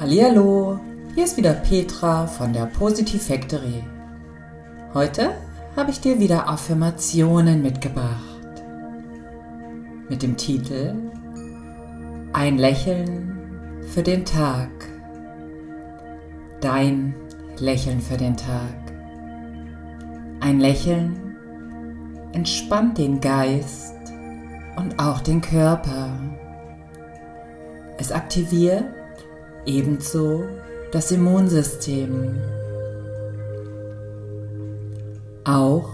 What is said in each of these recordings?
Hallihallo, hier ist wieder Petra von der Positive Factory. Heute habe ich dir wieder Affirmationen mitgebracht. Mit dem Titel Ein Lächeln für den Tag. Dein Lächeln für den Tag. Ein Lächeln entspannt den Geist und auch den Körper. Es aktiviert ebenso das Immunsystem. Auch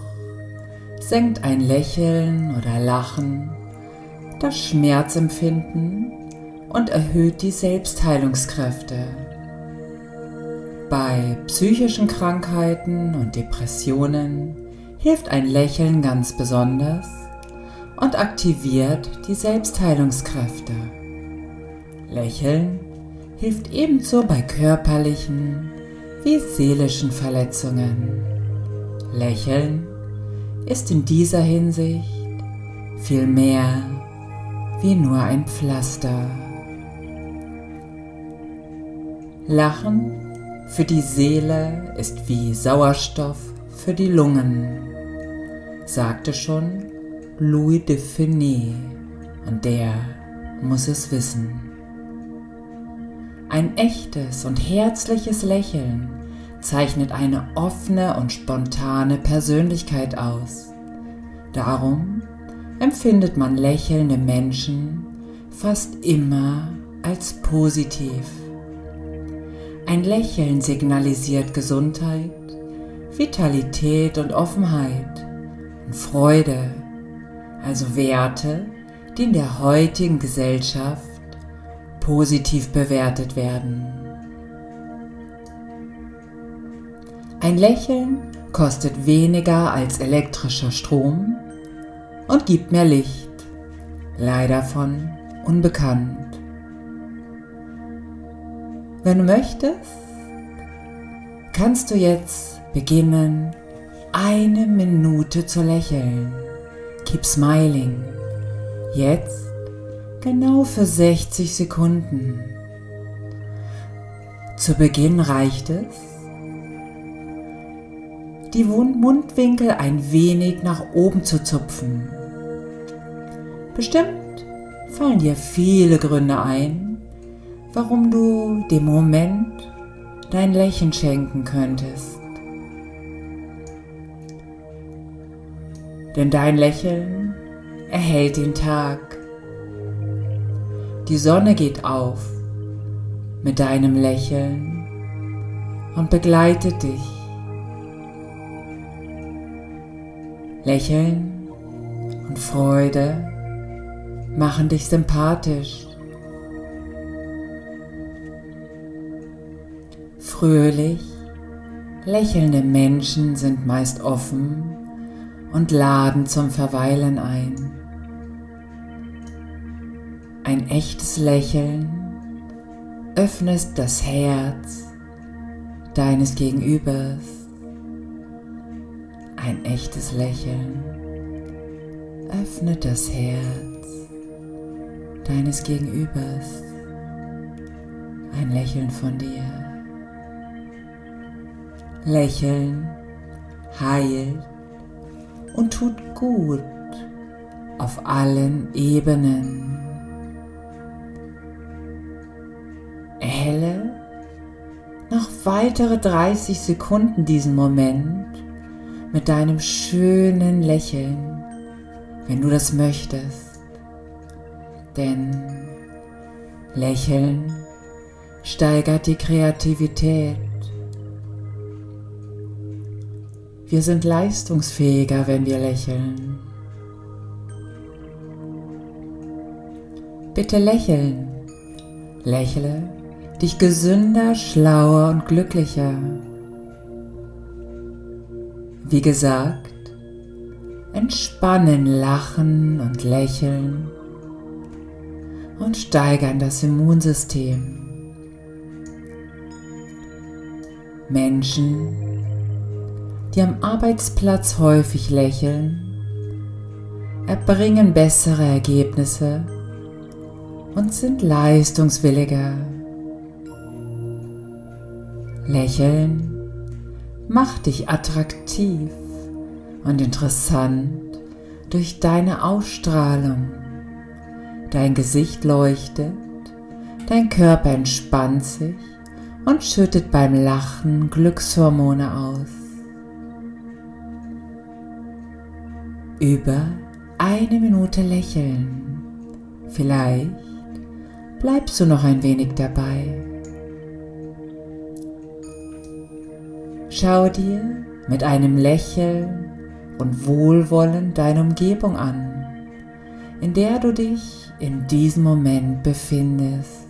senkt ein Lächeln oder Lachen das Schmerzempfinden und erhöht die Selbstheilungskräfte. Bei psychischen Krankheiten und Depressionen hilft ein Lächeln ganz besonders und aktiviert die Selbstheilungskräfte. Lächeln hilft ebenso bei körperlichen wie seelischen Verletzungen. Lächeln ist in dieser Hinsicht viel mehr wie nur ein Pflaster. Lachen für die Seele ist wie Sauerstoff für die Lungen, sagte schon Louis de Funès und der muss es wissen. Ein echtes und herzliches Lächeln zeichnet eine offene und spontane Persönlichkeit aus. Darum empfindet man lächelnde Menschen fast immer als positiv. Ein Lächeln signalisiert Gesundheit, Vitalität und Offenheit und Freude, also Werte, die in der heutigen Gesellschaft positiv bewertet werden. Ein Lächeln kostet weniger als elektrischer Strom und gibt mehr Licht, leider von unbekannt. Wenn du möchtest, kannst du jetzt beginnen, eine Minute zu lächeln. Keep smiling. Jetzt Genau für 60 Sekunden. Zu Beginn reicht es, die Mundwinkel ein wenig nach oben zu zupfen. Bestimmt fallen dir viele Gründe ein, warum du dem Moment dein Lächeln schenken könntest. Denn dein Lächeln erhält den Tag. Die Sonne geht auf mit deinem Lächeln und begleitet dich. Lächeln und Freude machen dich sympathisch. Fröhlich, lächelnde Menschen sind meist offen und laden zum Verweilen ein. Ein echtes Lächeln öffnet das Herz deines Gegenübers. Ein echtes Lächeln öffnet das Herz deines Gegenübers. Ein Lächeln von dir. Lächeln heilt und tut gut auf allen Ebenen. Noch weitere 30 Sekunden diesen Moment mit deinem schönen Lächeln, wenn du das möchtest. Denn Lächeln steigert die Kreativität. Wir sind leistungsfähiger, wenn wir lächeln. Bitte lächeln. Lächle dich gesünder, schlauer und glücklicher. Wie gesagt, entspannen, lachen und lächeln und steigern das Immunsystem. Menschen, die am Arbeitsplatz häufig lächeln, erbringen bessere Ergebnisse und sind leistungswilliger. Lächeln macht dich attraktiv und interessant durch deine Ausstrahlung. Dein Gesicht leuchtet, dein Körper entspannt sich und schüttet beim Lachen Glückshormone aus. Über eine Minute lächeln. Vielleicht bleibst du noch ein wenig dabei. Schau dir mit einem Lächeln und Wohlwollen deine Umgebung an, in der du dich in diesem Moment befindest.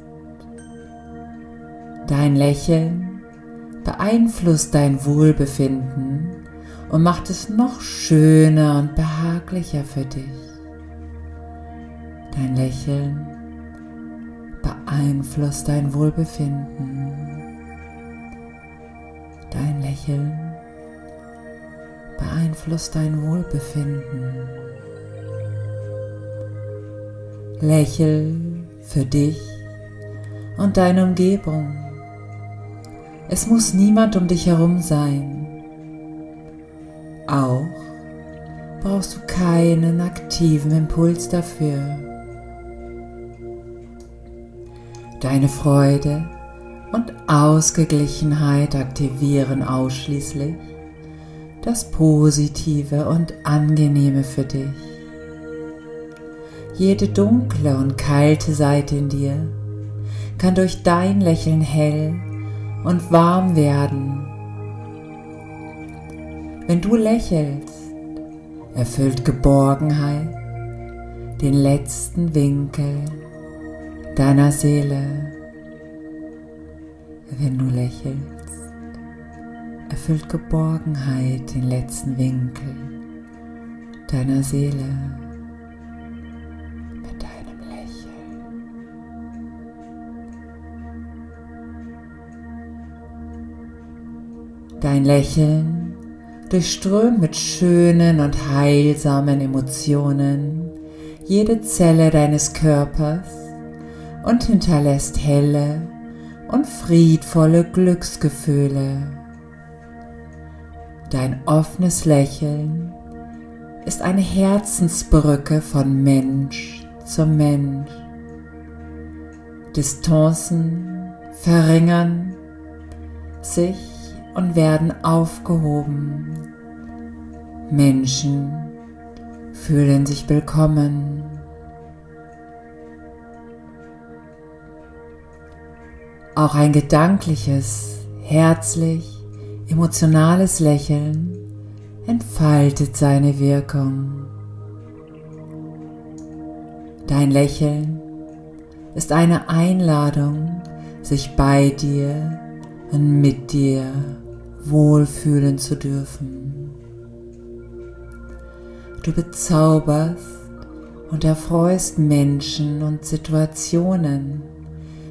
Dein Lächeln beeinflusst dein Wohlbefinden und macht es noch schöner und behaglicher für dich. Dein Lächeln beeinflusst dein Wohlbefinden. Lächeln beeinflusst dein Wohlbefinden. Lächel für dich und deine Umgebung. Es muss niemand um dich herum sein. Auch brauchst du keinen aktiven Impuls dafür. Deine Freude und Ausgeglichenheit aktivieren ausschließlich das Positive und Angenehme für dich. Jede dunkle und kalte Seite in dir kann durch dein Lächeln hell und warm werden. Wenn du lächelst, erfüllt Geborgenheit den letzten Winkel deiner Seele. Wenn du lächelst, erfüllt Geborgenheit den letzten Winkel deiner Seele. Dein Lächeln durchströmt mit schönen und heilsamen Emotionen jede Zelle deines Körpers und hinterlässt helle und friedvolle Glücksgefühle. Dein offenes Lächeln ist eine Herzensbrücke von Mensch zu Mensch. Distanzen verringern sich und werden aufgehoben. Menschen fühlen sich willkommen. Auch ein gedankliches, herzlich, emotionales Lächeln entfaltet seine Wirkung. Dein Lächeln ist eine Einladung, sich bei dir und mit dir wohlfühlen zu dürfen. Du bezauberst und erfreust Menschen und Situationen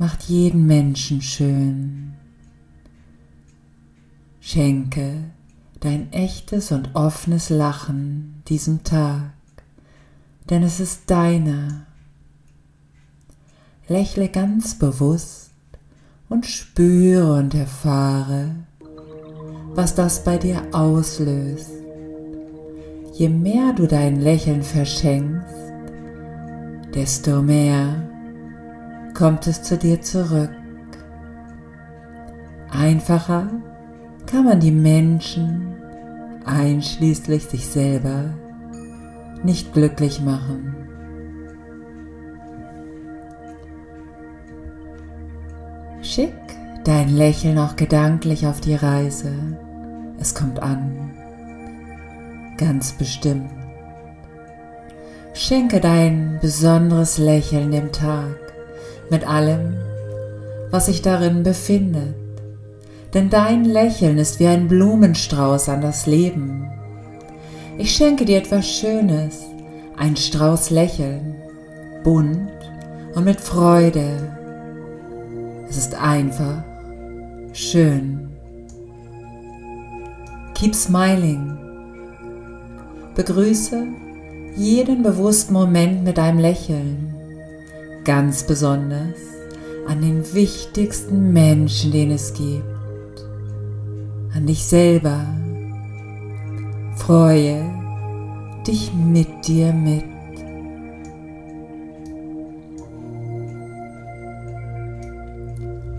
macht jeden Menschen schön. Schenke dein echtes und offenes Lachen diesem Tag, denn es ist deiner. Lächle ganz bewusst und spüre und erfahre, was das bei dir auslöst. Je mehr du dein Lächeln verschenkst, desto mehr kommt es zu dir zurück. Einfacher kann man die Menschen, einschließlich sich selber, nicht glücklich machen. Schick dein Lächeln auch gedanklich auf die Reise. Es kommt an. Ganz bestimmt. Schenke dein besonderes Lächeln dem Tag mit allem, was sich darin befindet. denn dein Lächeln ist wie ein Blumenstrauß an das Leben. Ich schenke dir etwas Schönes, ein Strauß Lächeln, bunt und mit Freude. Es ist einfach, schön. Keep smiling. Begrüße jeden bewussten Moment mit einem Lächeln. Ganz besonders an den wichtigsten Menschen, den es gibt. An dich selber. Freue dich mit dir mit.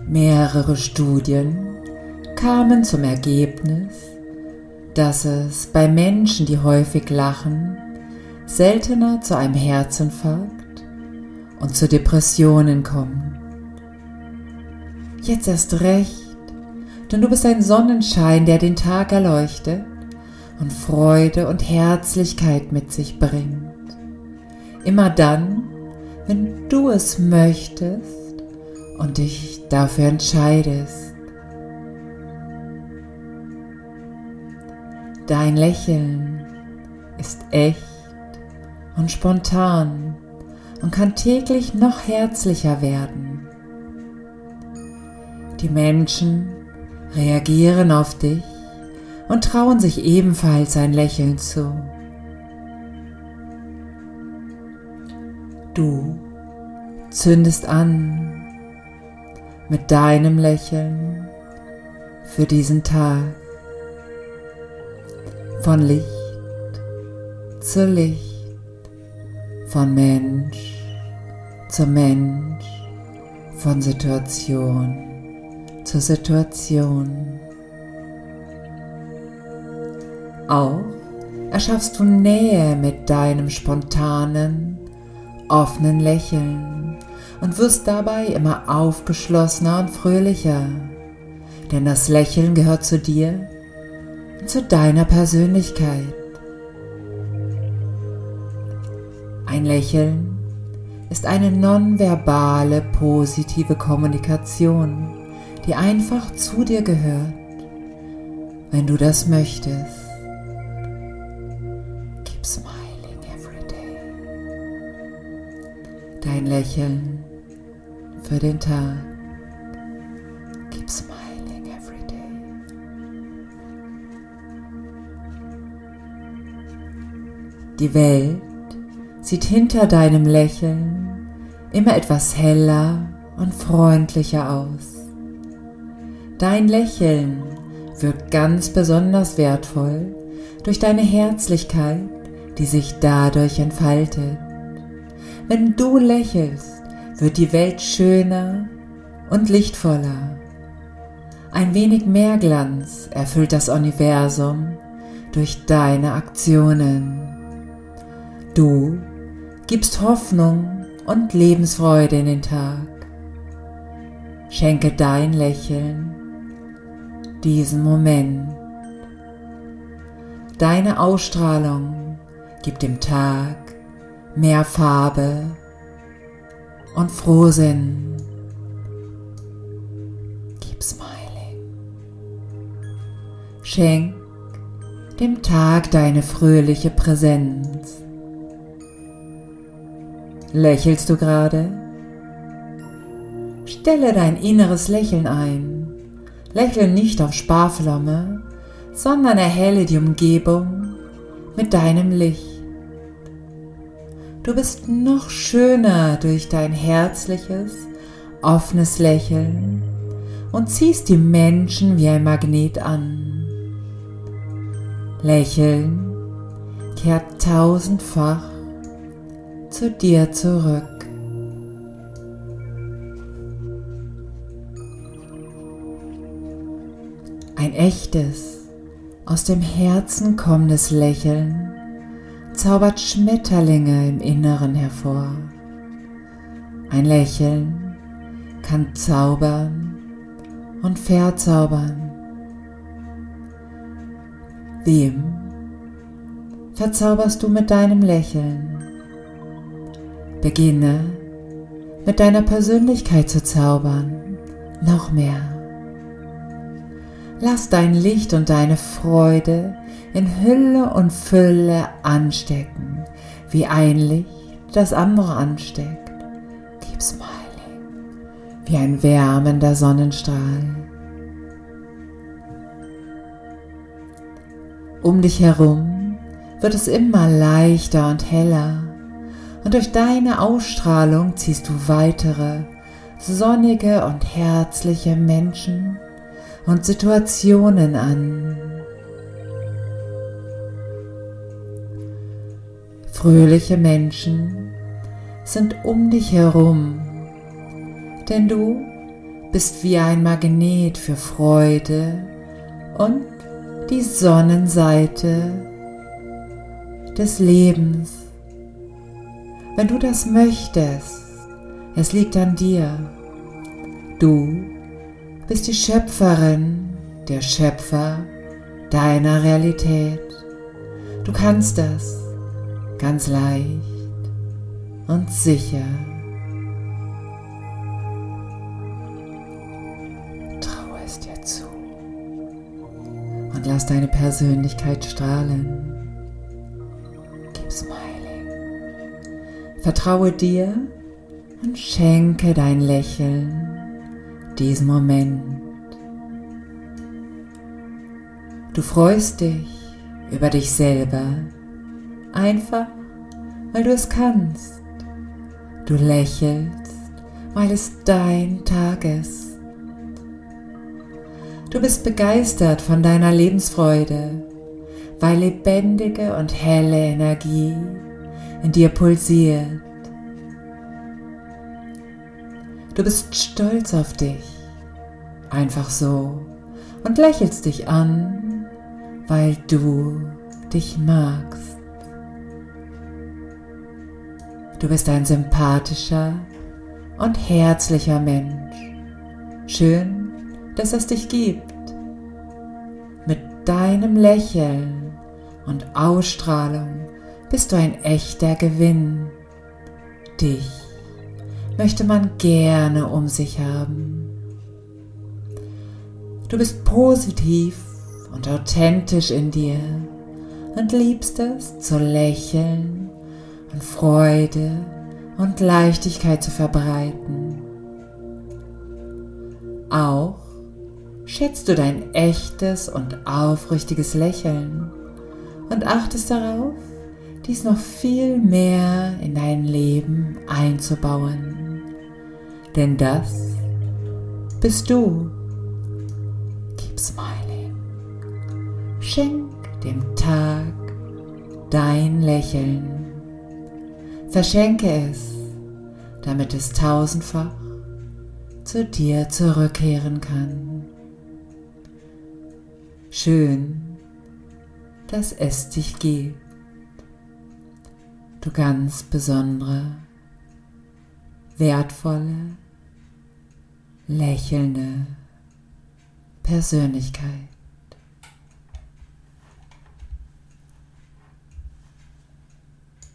Mehrere Studien kamen zum Ergebnis, dass es bei Menschen, die häufig lachen, seltener zu einem Herzinfarkt und zu Depressionen kommt. Jetzt erst recht, denn du bist ein Sonnenschein, der den Tag erleuchtet und Freude und Herzlichkeit mit sich bringt. Immer dann, wenn du es möchtest und dich dafür entscheidest. Dein Lächeln ist echt und spontan und kann täglich noch herzlicher werden. Die Menschen reagieren auf dich und trauen sich ebenfalls ein Lächeln zu. Du zündest an mit deinem Lächeln für diesen Tag. Von Licht zu Licht, von Mensch zu Mensch, von Situation zur Situation. Auch erschaffst du Nähe mit deinem spontanen, offenen Lächeln und wirst dabei immer aufgeschlossener und fröhlicher, denn das Lächeln gehört zu dir und zu deiner Persönlichkeit. Ein Lächeln ist eine nonverbale positive Kommunikation, die einfach zu dir gehört, wenn du das möchtest. Keep smiling every day. Dein Lächeln für den Tag. Keep smiling every day. Die Welt sieht hinter deinem Lächeln immer etwas heller und freundlicher aus. Dein Lächeln wirkt ganz besonders wertvoll durch deine Herzlichkeit, die sich dadurch entfaltet. Wenn du lächelst, wird die Welt schöner und lichtvoller. Ein wenig mehr Glanz erfüllt das Universum durch deine Aktionen. Du gibst Hoffnung und Lebensfreude in den Tag. Schenke dein Lächeln diesen Moment. Deine Ausstrahlung gibt dem Tag mehr Farbe und Frohsinn. Keep smiling. Schenk dem Tag deine fröhliche Präsenz. Lächelst du gerade? Stelle dein inneres Lächeln ein. Lächle nicht auf Sparflamme, sondern erhelle die Umgebung mit deinem Licht. Du bist noch schöner durch dein herzliches, offenes Lächeln und ziehst die Menschen wie ein Magnet an. Lächeln kehrt tausendfach zu dir zurück. Ein echtes, aus dem Herzen kommendes Lächeln zaubert Schmetterlinge im Inneren hervor. Ein Lächeln kann zaubern und verzaubern. Wem verzauberst du mit deinem Lächeln? Beginne mit deiner Persönlichkeit zu zaubern, noch mehr. Lass dein Licht und deine Freude in Hülle und Fülle anstecken, wie ein Licht das andere ansteckt. Keep smiling, wie ein wärmender Sonnenstrahl. Um dich herum wird es immer leichter und heller und durch deine Ausstrahlung ziehst du weitere sonnige und herzliche Menschen und Situationen an. Fröhliche Menschen sind um dich herum, denn du bist wie ein Magnet für Freude und die Sonnenseite des Lebens. Wenn du das möchtest, es liegt an dir. Du bist die Schöpferin, der Schöpfer deiner Realität. Du kannst das ganz leicht und sicher. Traue es dir zu und lass deine Persönlichkeit strahlen. Vertraue dir und schenke dein Lächeln diesen Moment. Du freust dich über dich selber, einfach weil du es kannst. Du lächelst, weil es dein Tag ist. Du bist begeistert von deiner Lebensfreude, weil lebendige und helle Energie in dir pulsiert Du bist stolz auf dich, einfach so, und lächelst dich an, weil du dich magst. Du bist ein sympathischer und herzlicher Mensch. Schön, dass es dich gibt. Mit deinem Lächeln und Ausstrahlung bist du ein echter Gewinn. Dich möchte man gerne um sich haben. Du bist positiv und authentisch in dir und liebst es zu lächeln und Freude und Leichtigkeit zu verbreiten. Auch schätzt du dein echtes und aufrichtiges Lächeln und achtest darauf, dies noch viel mehr in dein Leben einzubauen denn das bist du. Keep smiling. Schenk dem Tag dein Lächeln. Verschenke es, damit es tausendfach zu dir zurückkehren kann. Schön, dass es dich gibt. Du ganz besondere, wertvolle, lächelnde Persönlichkeit.